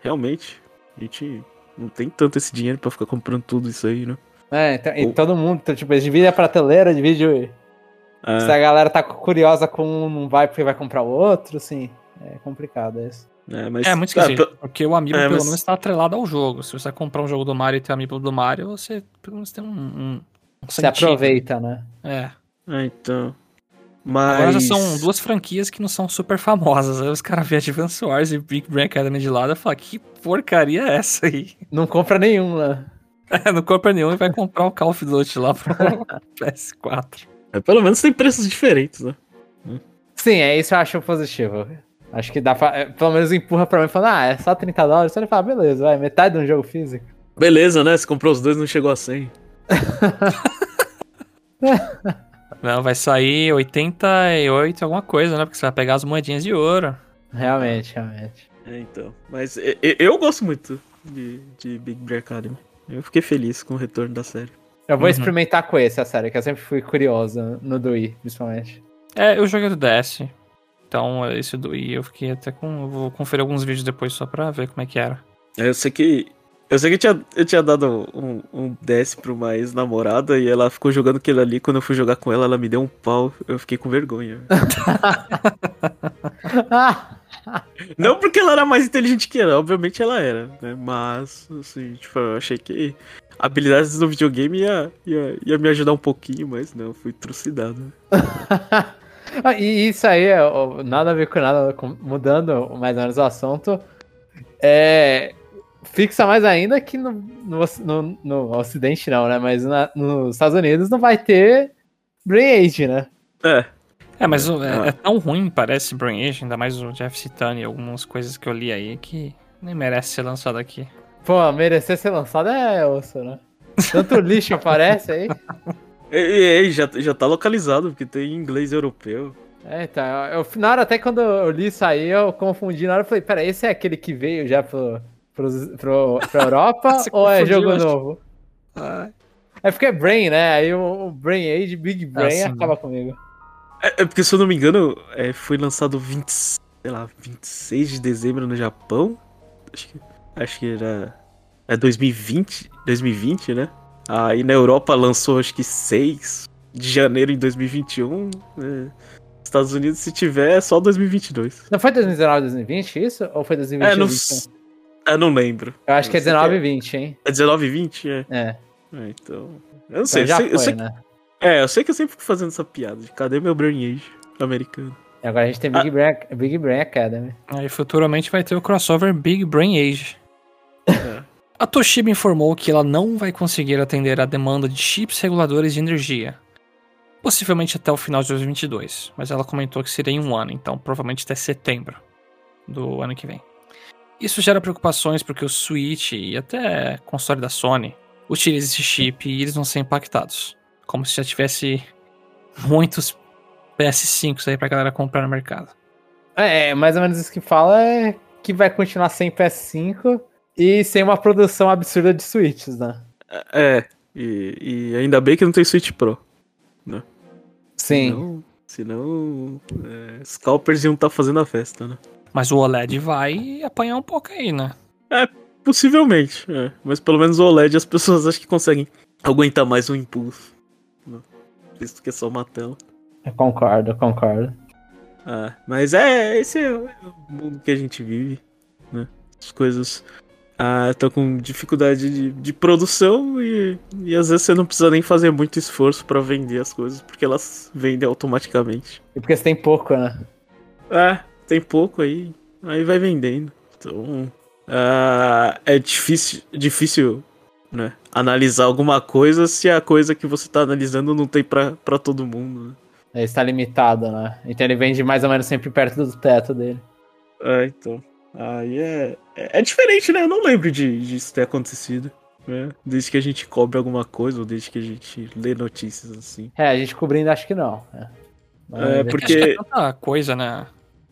Realmente, a gente não tem tanto esse dinheiro para ficar comprando tudo isso aí, né? É, então, e todo mundo, então, tipo, divide a prateleira, divide. É. Se a galera tá curiosa com um, não vai porque vai comprar o outro, assim. É complicado isso. É, mas... é muito esquisito, é, porque o amigo é, pelo menos está atrelado ao jogo. Se você comprar um jogo do Mario e ter amigo do Mario, você pelo menos tem um. um, um você aproveita, né? É. é então. Mas... Agora já são duas franquias que não são super famosas. Aí os caras veem Advance Wars e Big Brain Academy de lado e falam, que porcaria é essa aí? Não compra nenhum lá. [laughs] É, não compra nenhum e vai comprar o Call of Duty lá pro [laughs] PS4. É, pelo menos tem preços diferentes, né? Sim, é isso eu acho positivo. Acho que dá pra. é, Pelo menos empurra pra mim falando, ah, é só 30 dólares. Você ele fala, beleza, vai, metade de um jogo físico. Beleza, né? Você comprou os dois e não chegou a 100. [laughs] Não, vai sair 88 alguma coisa, né? Porque você vai pegar as moedinhas de ouro. Realmente, realmente. É, então. Mas e- e- eu gosto muito de, de Big Brother Academy. Eu fiquei feliz com o retorno da série. Eu vou Uhum. experimentar com esse, a série, que eu sempre fui curioso no do Wii, principalmente. É, eu joguei do DS. Então, esse do Wii eu fiquei até com. eu Vou conferir alguns vídeos depois só pra ver como é que era. É, Eu sei que. Eu sei que eu tinha, eu tinha dado um, um DS pra uma ex-namorada e ela ficou jogando aquilo ali. Quando eu fui jogar com ela, ela me deu um pau. Eu fiquei com vergonha. [laughs] [laughs] Não porque ela era mais inteligente que ela, obviamente ela era, né? Mas, assim, tipo, eu achei que habilidades no videogame ia, ia, ia me ajudar um pouquinho, mas não, fui trucidado. [laughs] Ah, e isso aí, é, nada a ver com nada, mudando mais ou menos o assunto, é, fixa mais ainda que no, no, no- no Ocidente não, né? Mas na- nos Estados Unidos não vai ter Brain Age, né? É, É, mas o- é, Ah. é tão ruim, parece Brain Age, ainda mais o Jeff citando e algumas coisas que eu li aí que nem merece ser lançado aqui. Pô, merecer ser lançado é osso, né? Tanto lixo [laughs] aparece aí. e, e- e já, já tá localizado, porque tem inglês europeu. É, então, eu, eu- na hora até quando eu li isso aí, eu confundi. Na hora eu falei, pera, esse é aquele que veio já pro, pros- pro, pra Europa [laughs] ou é jogo acho. novo? É porque é Brain, né? Aí o, o Brain Age, Big Brain, sim. acaba comigo. É, é porque, se eu não me engano, é, foi lançado 20, sei lá, 26 de dezembro no Japão. Acho que, acho que era. É 2020, 2020, né? Aí na Europa lançou acho que 6 de janeiro em 2021. né? Estados Unidos, se tiver, é só 2022. Não foi 2019, 2020 isso? Ou foi 2020? É, não, 2021? eu não lembro. Eu acho que é eu sei 19 e 20, hein? É 19 e 20? É. É. É, então. Eu não Então sei. eu já sei- eu foi, sei- né? É, eu sei que eu sempre fico fazendo essa piada de cadê meu Brain Age americano? Agora a gente tem Big, Brain, Big Brain Academy. Aí futuramente vai ter o crossover Big Brain Age. É. [laughs] A Toshiba informou que ela não vai conseguir atender a demanda de chips reguladores de energia. Possivelmente até o final de 2022, mas ela comentou que seria em um ano, então provavelmente até setembro do ano que vem. Isso gera preocupações porque o Switch e até console da Sony utilizam esse chip e eles vão ser impactados. Como se já tivesse muitos PS5 aí pra galera comprar no mercado. É, mais ou menos isso que fala é que vai continuar sem PS5 e sem uma produção absurda de Switches, né? É, e, e ainda bem que não tem Switch Pro. Sim. Senão, senão é, scalpers iam estar fazendo a festa, né? Mas o OLED vai apanhar um pouco aí, né? Possivelmente, é. Mas pelo menos o OLED as pessoas acham que conseguem aguentar mais um impulso. Que é só uma tela. Eu concordo, eu concordo. Ah, mas é, esse é o mundo que a gente vive, né? As coisas estão com dificuldade de, de produção e, e às vezes você não precisa nem fazer muito esforço pra vender as coisas, porque elas vendem automaticamente. E porque você tem pouco, né? É, tem pouco aí, aí vai vendendo. Então, ah, é difícil, difícil, né, analisar alguma coisa se a coisa que você tá analisando não tem pra, pra todo mundo, né? Ele está limitado, né? Então ele vende mais ou menos sempre perto do teto dele. É, então. Aí é, é, é diferente, né? Eu não lembro de, de isso ter acontecido. Né? Desde que a gente cobre alguma coisa, ou desde que a gente lê notícias assim. É, a gente cobrindo acho que não. É, Vamos É, porque- Acho que é tanta coisa, né?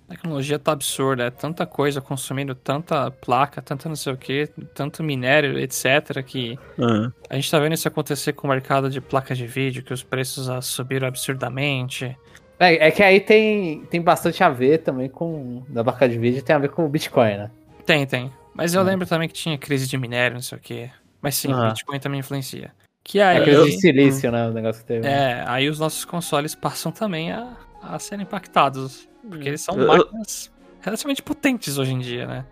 A tecnologia tá absurda, é tanta coisa consumindo tanta placa, tanta não sei o que, tanto minério, etc, que Ah, a gente tá vendo isso acontecer com o mercado de placas de vídeo, que os preços subiram absurdamente. É, é que aí tem, tem bastante a ver também com. Da placa de vídeo, tem a ver com o Bitcoin, né? Tem, tem. Mas eu Hum. lembro também que tinha crise de minério, não sei o que. Mas sim, o Bitcoin também influencia. Que É aí. aquele de silício, né? O negócio que teve. É, aí os nossos consoles passam também a, a serem impactados. Porque eles são Eu- máquinas relativamente potentes hoje em dia, né?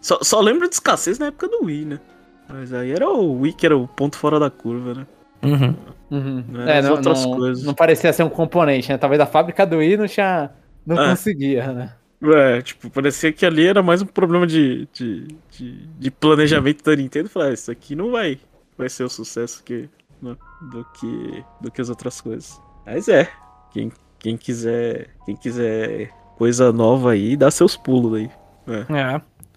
Só, só lembro de escassez na época do Wii, né? Mas aí era o Wii que era o ponto fora da curva, né? Uhum. Uhum. Não É, não, outras não- coisas. não parecia ser um componente, né? Talvez a fábrica do Wii não tinha. Não É. conseguia, né? É, tipo, parecia que ali era mais um problema de, de, de, de planejamento da Nintendo. Falar, ah, isso aqui não vai, vai ser o sucesso que, né, do, que, do que as outras coisas. Mas é, quem, quem quiser quem quiser coisa nova aí, dá seus pulos aí. É. É.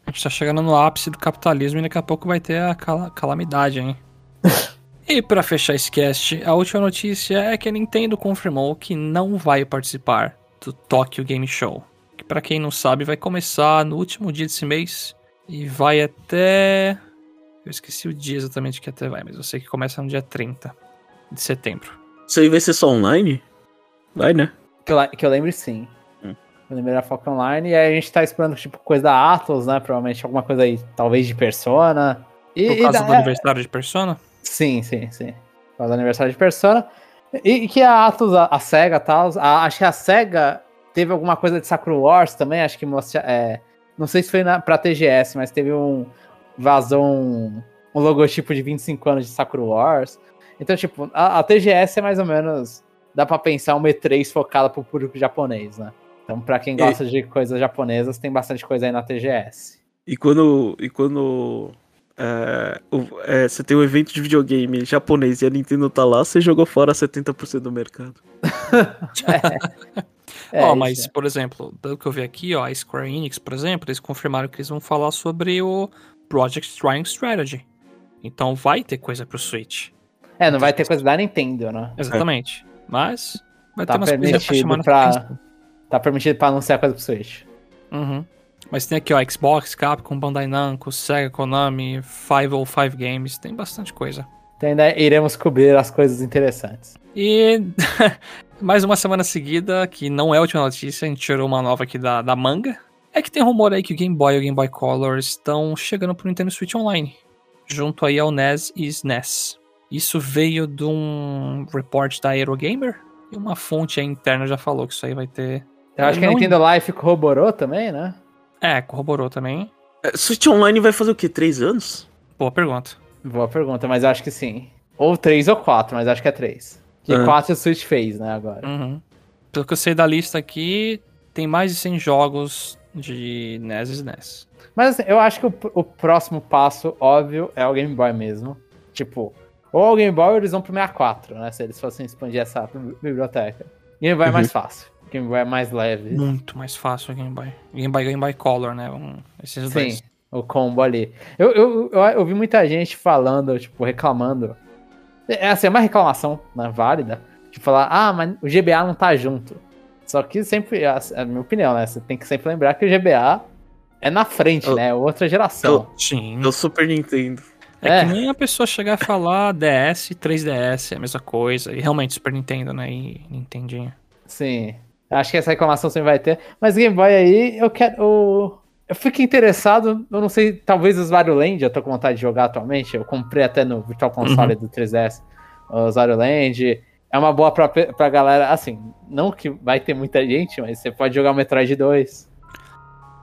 A gente tá chegando no ápice do capitalismo e daqui a pouco vai ter a cal- calamidade, hein? [laughs] e pra fechar esse cast, a última notícia é que a Nintendo confirmou que não vai participar do Tokyo Game Show. Que pra quem não sabe, vai começar no último dia desse mês e vai até. Eu esqueci o dia exatamente que até vai, mas eu sei que começa no dia 30 de setembro. Isso aí vai ser só online? Vai, né? Que eu, que eu lembre sim. Hum. Eu lembrei da Foca Online. E aí a gente tá esperando, tipo, coisa da Atlas, né? Provavelmente alguma coisa aí, talvez de Persona. E, Por e causa da- do aniversário de Persona? Sim, sim, sim. Por causa do aniversário de Persona. E, e que a Atlus, a, a SEGA e tal, a- acho que a SEGA teve alguma coisa de Sakura Wars também, acho que mostra. É, não sei se foi na, pra TGS, mas teve um. Vazou um, um logotipo de 25 anos de Sakura Wars. Então, tipo, a, a TGS é mais ou menos. Dá pra pensar uma E3 focada pro público japonês, né? Então, pra quem gosta de coisas japonesas, tem bastante coisa aí na TGS. E quando. E quando. é, o- é, você tem um evento de videogame japonês e a Nintendo tá lá, você jogou fora 70% do mercado. [laughs] [laughs] É, Ó, isso mas, é. por exemplo, pelo que eu vi aqui, ó, a Square Enix, por exemplo, eles confirmaram que eles vão falar sobre o Project Triangle Strategy. Então vai ter coisa pro Switch. É, não vai ter coisa da Nintendo, né? Exatamente. Mas vai Tá ter umas coisas pra chamar pra-. Tá permitido pra anunciar coisa pro Switch. Uhum. Mas tem aqui, ó, Xbox, Capcom, Bandai Namco, Sega, Konami, 505 Games, tem bastante coisa. Então ainda iremos cobrir as coisas interessantes. E [laughs] mais uma semana seguida, que não é a última notícia, a gente tirou uma nova aqui da, da manga. É que tem rumor aí que o Game Boy e o Game Boy Color estão chegando pro Nintendo Switch Online, junto aí ao NES e SNES. Isso veio de um report da Aerogamer e uma fonte aí interna já falou que isso aí vai ter. Eu acho que a Nintendo Life corroborou também, né? É, corroborou também. É, Switch Online vai fazer o quê? Três anos? Boa pergunta. Boa pergunta, mas eu acho que sim. Ou três ou quatro, mas acho que é três. Que Ah. quatro o Switch fez, né, agora. Uhum. Pelo que eu sei da lista aqui, tem mais de 100 jogos de NES e SNES. Mas assim, eu acho que o, o próximo passo, óbvio, é o Game Boy mesmo. Tipo, ou o Game Boy eles vão pro 64, né? Se eles fossem expandir essa bi- biblioteca. Game Boy é mais fácil. Game Boy é mais leve. Muito mais fácil o Game Boy. Game Boy Game Boy Color, né? Um, esses dois. Sim, o combo ali. Eu, eu, eu, eu vi muita gente falando, tipo, reclamando. É assim, é uma reclamação né, válida. De falar, ah, mas o GBA não tá junto. Só que sempre, é a minha opinião, né? Você tem que sempre lembrar que o GBA é na frente, Eu- né? É outra geração. Sim. É o Super Nintendo. É, É. que nem a pessoa chegar e falar DS e 3DS, é a mesma coisa. E realmente Super Nintendo, né? E Nintendinho. Sim. Acho que essa reclamação sempre vai ter. Mas Game Boy aí, eu quero. Eu, fiquei interessado. Eu não sei, talvez os Wario Land, eu tô com vontade de jogar atualmente. Eu comprei até no Virtual Console do 3DS. Os Wario Land. É uma boa pra, pra galera. Assim, não que vai ter muita gente, mas você pode jogar o Metroid 2.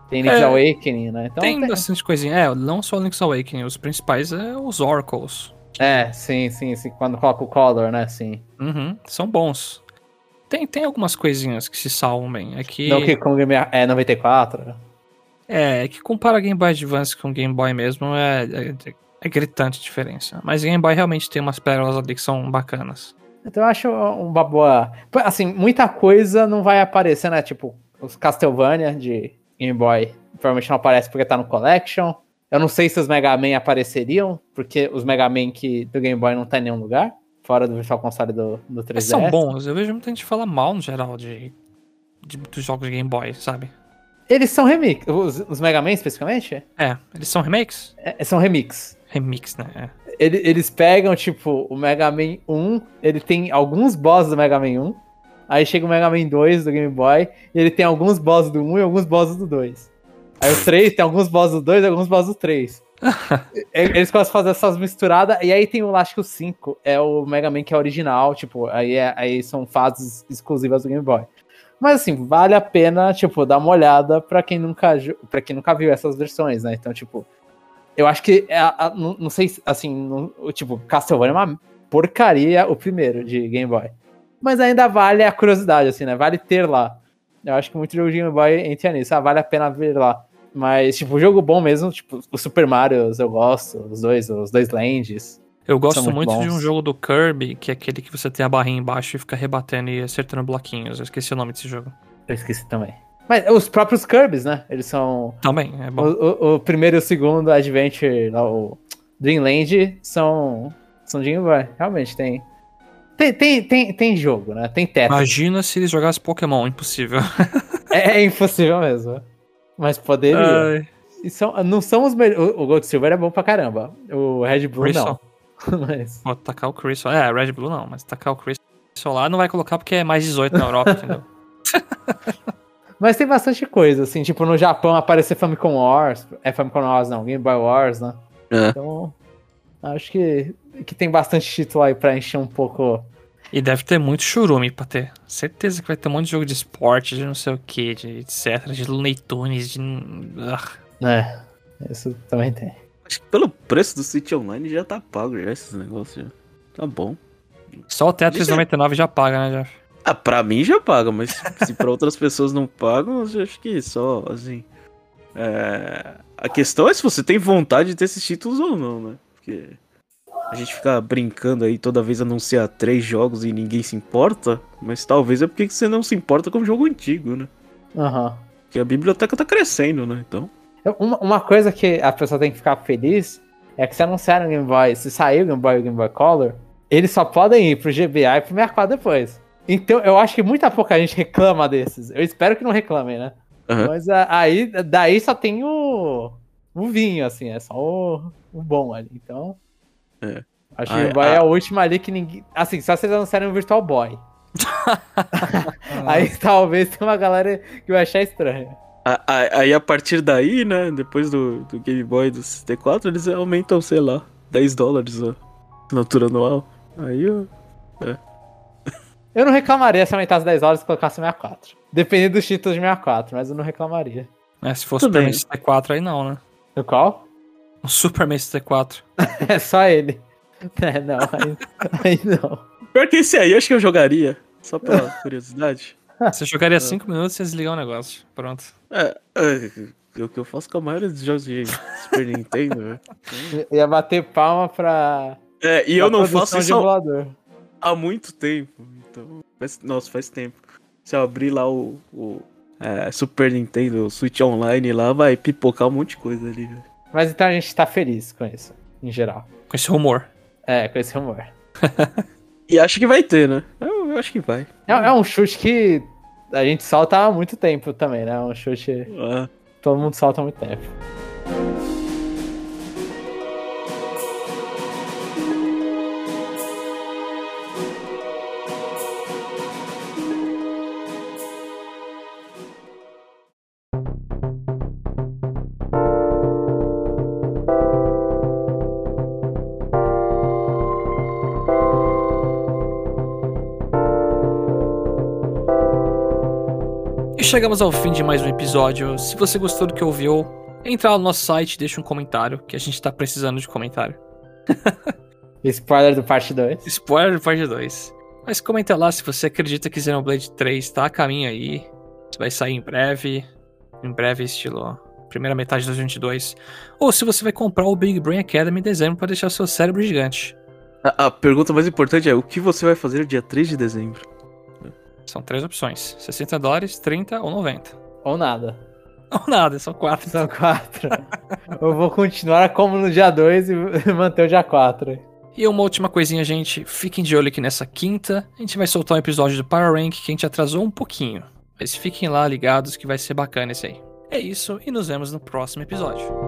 Tem Link's É. Awakening, né? Então, tem tem- bastante coisinha. É, não só Link's Awakening, os principais é os Oracles. É, sim, sim, sim. Quando coloca o Color, né? Sim. Uhum, são bons. Tem, tem algumas coisinhas que se salvam bem. É que, Donkey Kong é 94. é, é que compara Game Boy Advance com Game Boy mesmo é, é, é gritante a diferença. Mas Game Boy realmente tem umas pérolas ali que são bacanas. Então eu acho uma boa. Assim, muita coisa não vai aparecer, né? Tipo, os Castlevania de Game Boy provavelmente não aparece porque tá no Collection. Eu não sei se os Mega Man apareceriam, porque os Mega Man que do Game Boy não tá em nenhum lugar, fora do Virtual Console do, do 3DS. Mas são bons. Eu vejo muita gente falar mal no geral de, de dos jogos de Game Boy, sabe? Eles são remix. Os, os Mega Man especificamente? É, eles são remakes? É, são remix. Remix, né? É. Ele- eles pegam, tipo, o Mega Man 1, ele tem alguns bosses do Mega Man 1. Aí chega o Mega Man 2 do Game Boy, e ele tem alguns bosses do 1 e alguns bosses do 2. Aí o 3 tem alguns bosses do 2 e alguns bosses do 3. [laughs] E- Eles gostam de fazer essas misturadas, e aí tem o, acho que o 5, é o Mega Man que é original, tipo, aí, é- aí são fases exclusivas do Game Boy. Mas assim, vale a pena, tipo, dar uma olhada pra quem nunca, para quem nunca viu essas versões, né? Então, tipo, eu acho que, é a- não, não sei, se, assim, não- tipo, Castlevania é uma porcaria o primeiro de Game Boy. Mas ainda vale a curiosidade, assim, né? Vale ter lá. Eu acho que muito jogo de Game Boy entra nisso, ah, vale a pena ver lá. Mas, tipo, jogo bom mesmo, tipo, o Super Mario eu gosto, os dois, os dois Lands. Eu gosto muito, muito de um jogo do Kirby, que é aquele que você tem a barrinha embaixo e fica rebatendo e acertando bloquinhos. Eu esqueci o nome desse jogo. Eu esqueci também. Mas os próprios Kirby's, né? Eles são. Também, é O, bom. o- o primeiro e o segundo Adventure, lá, o Dreamland, são. São de Game Boy. Realmente tem. Tem, tem, tem, tem jogo, né? Tem teto. Imagina se eles jogassem Pokémon, impossível. [laughs] É, é impossível mesmo. Mas poderia. Ai, E são, não são os melhores. O Gold Silver é bom pra caramba. O Red Blue Crystal. não. [laughs] Mas. Vou tacar o Crystal. É, Red Blue não, mas tacar o Crystal lá não vai colocar porque é mais 18 na Europa, [laughs] entendeu? Mas tem bastante coisa, assim, tipo, no Japão aparecer Famicom Wars. É Famicom Wars, não, Game Boy Wars, né? É. Então. Acho que, que tem bastante título aí pra encher um pouco. E deve ter muito churume pra ter. Certeza que vai ter um monte de jogo de esporte, de não sei o que, de etc, de Looney Tunes, de. Ah, né? Isso também tem. Acho que pelo preço do City Online já tá pago já esses negócios. Já. Tá bom. Só o Tetris Isso é- 99 já paga, né, Jeff? Ah, pra mim já paga, mas se pra outras pessoas não pagam, eu acho que só, assim. é, A questão é se você tem vontade de ter esses títulos ou não, né? Porque a gente fica brincando aí toda vez anunciar três jogos e ninguém se importa, mas talvez é porque você não se importa com o jogo antigo, né? Aham. Porque a biblioteca tá crescendo, né? Então. Uma, uma coisa que a pessoa tem que ficar feliz é que se anunciaram o Game Boy, se sair o Game Boy e o Game Boy Color, eles só podem ir pro GBA e pro 64 depois. Então eu acho que muita pouca gente reclama desses. Eu espero que não reclamem, né? Aham. Mas a- aí, daí só tem o, o vinho, assim, é só o, o bom ali. Então. É. Acho que Ah, o Game Boy ah. é a última ali que ninguém. Assim, só vocês anunciarem o Virtual Boy. [laughs] aí talvez tenha uma galera que vai achar estranho. A- a- Aí a partir daí, né? Depois do, do Game Boy do 64, eles aumentam, sei lá, 10 dólares a assinatura anual. Aí eu. Eu não reclamaria se aumentasse 10 horas e colocasse 64. Dependendo dos títulos de 64, mas eu não reclamaria. É, se fosse o Tudo Super bem. 64 aí não, né? No qual? O Super 64. [laughs] É só ele. É, não, aí, aí não. Pior que esse aí, acho que eu jogaria. Só pela [laughs] curiosidade. Você jogaria 5 minutos e desligar o negócio. Pronto. É, é, é o que eu faço com a maioria dos jogos de Super Nintendo, né? [laughs] Ia bater palma pra. É, e eu não faço isso há- há muito tempo. Então, faz- nossa, faz tempo. Se eu abrir lá o, o, é, Super Nintendo, o Switch Online lá, vai pipocar um monte de coisa ali. velho. Mas então a gente tá feliz com isso, em geral. Com esse rumor. É, com esse rumor. [laughs] E acho que vai ter, né? Eu, eu acho que vai. É, é um chute que a gente solta há muito tempo também, né? É um chute que Ah, todo mundo solta há muito tempo. Chegamos ao fim de mais um episódio. Se você gostou do que ouviu, entra lá no nosso site e deixa um comentário, que a gente tá precisando de comentário. [laughs] Spoiler do parte 2. Spoiler do parte 2. Mas comenta lá se você acredita que Xenoblade 3 tá a caminho aí. Se vai sair em breve. Em breve, estilo primeira metade de 2022. Ou se você vai comprar o Big Brain Academy em dezembro para deixar seu cérebro gigante. a, a pergunta mais importante é: o que você vai fazer dia 3 de dezembro? São três opções: 60 dólares, 30 ou 90. Ou nada. [laughs] Ou nada, são quatro. São quatro. Eu vou continuar como no dia 2 e [laughs] manter o dia 4. E uma última coisinha, gente. Fiquem de olho que nessa quinta a gente vai soltar um episódio do Power Rank que a gente atrasou um pouquinho. Mas fiquem lá ligados que vai ser bacana esse aí. É isso e nos vemos no próximo episódio.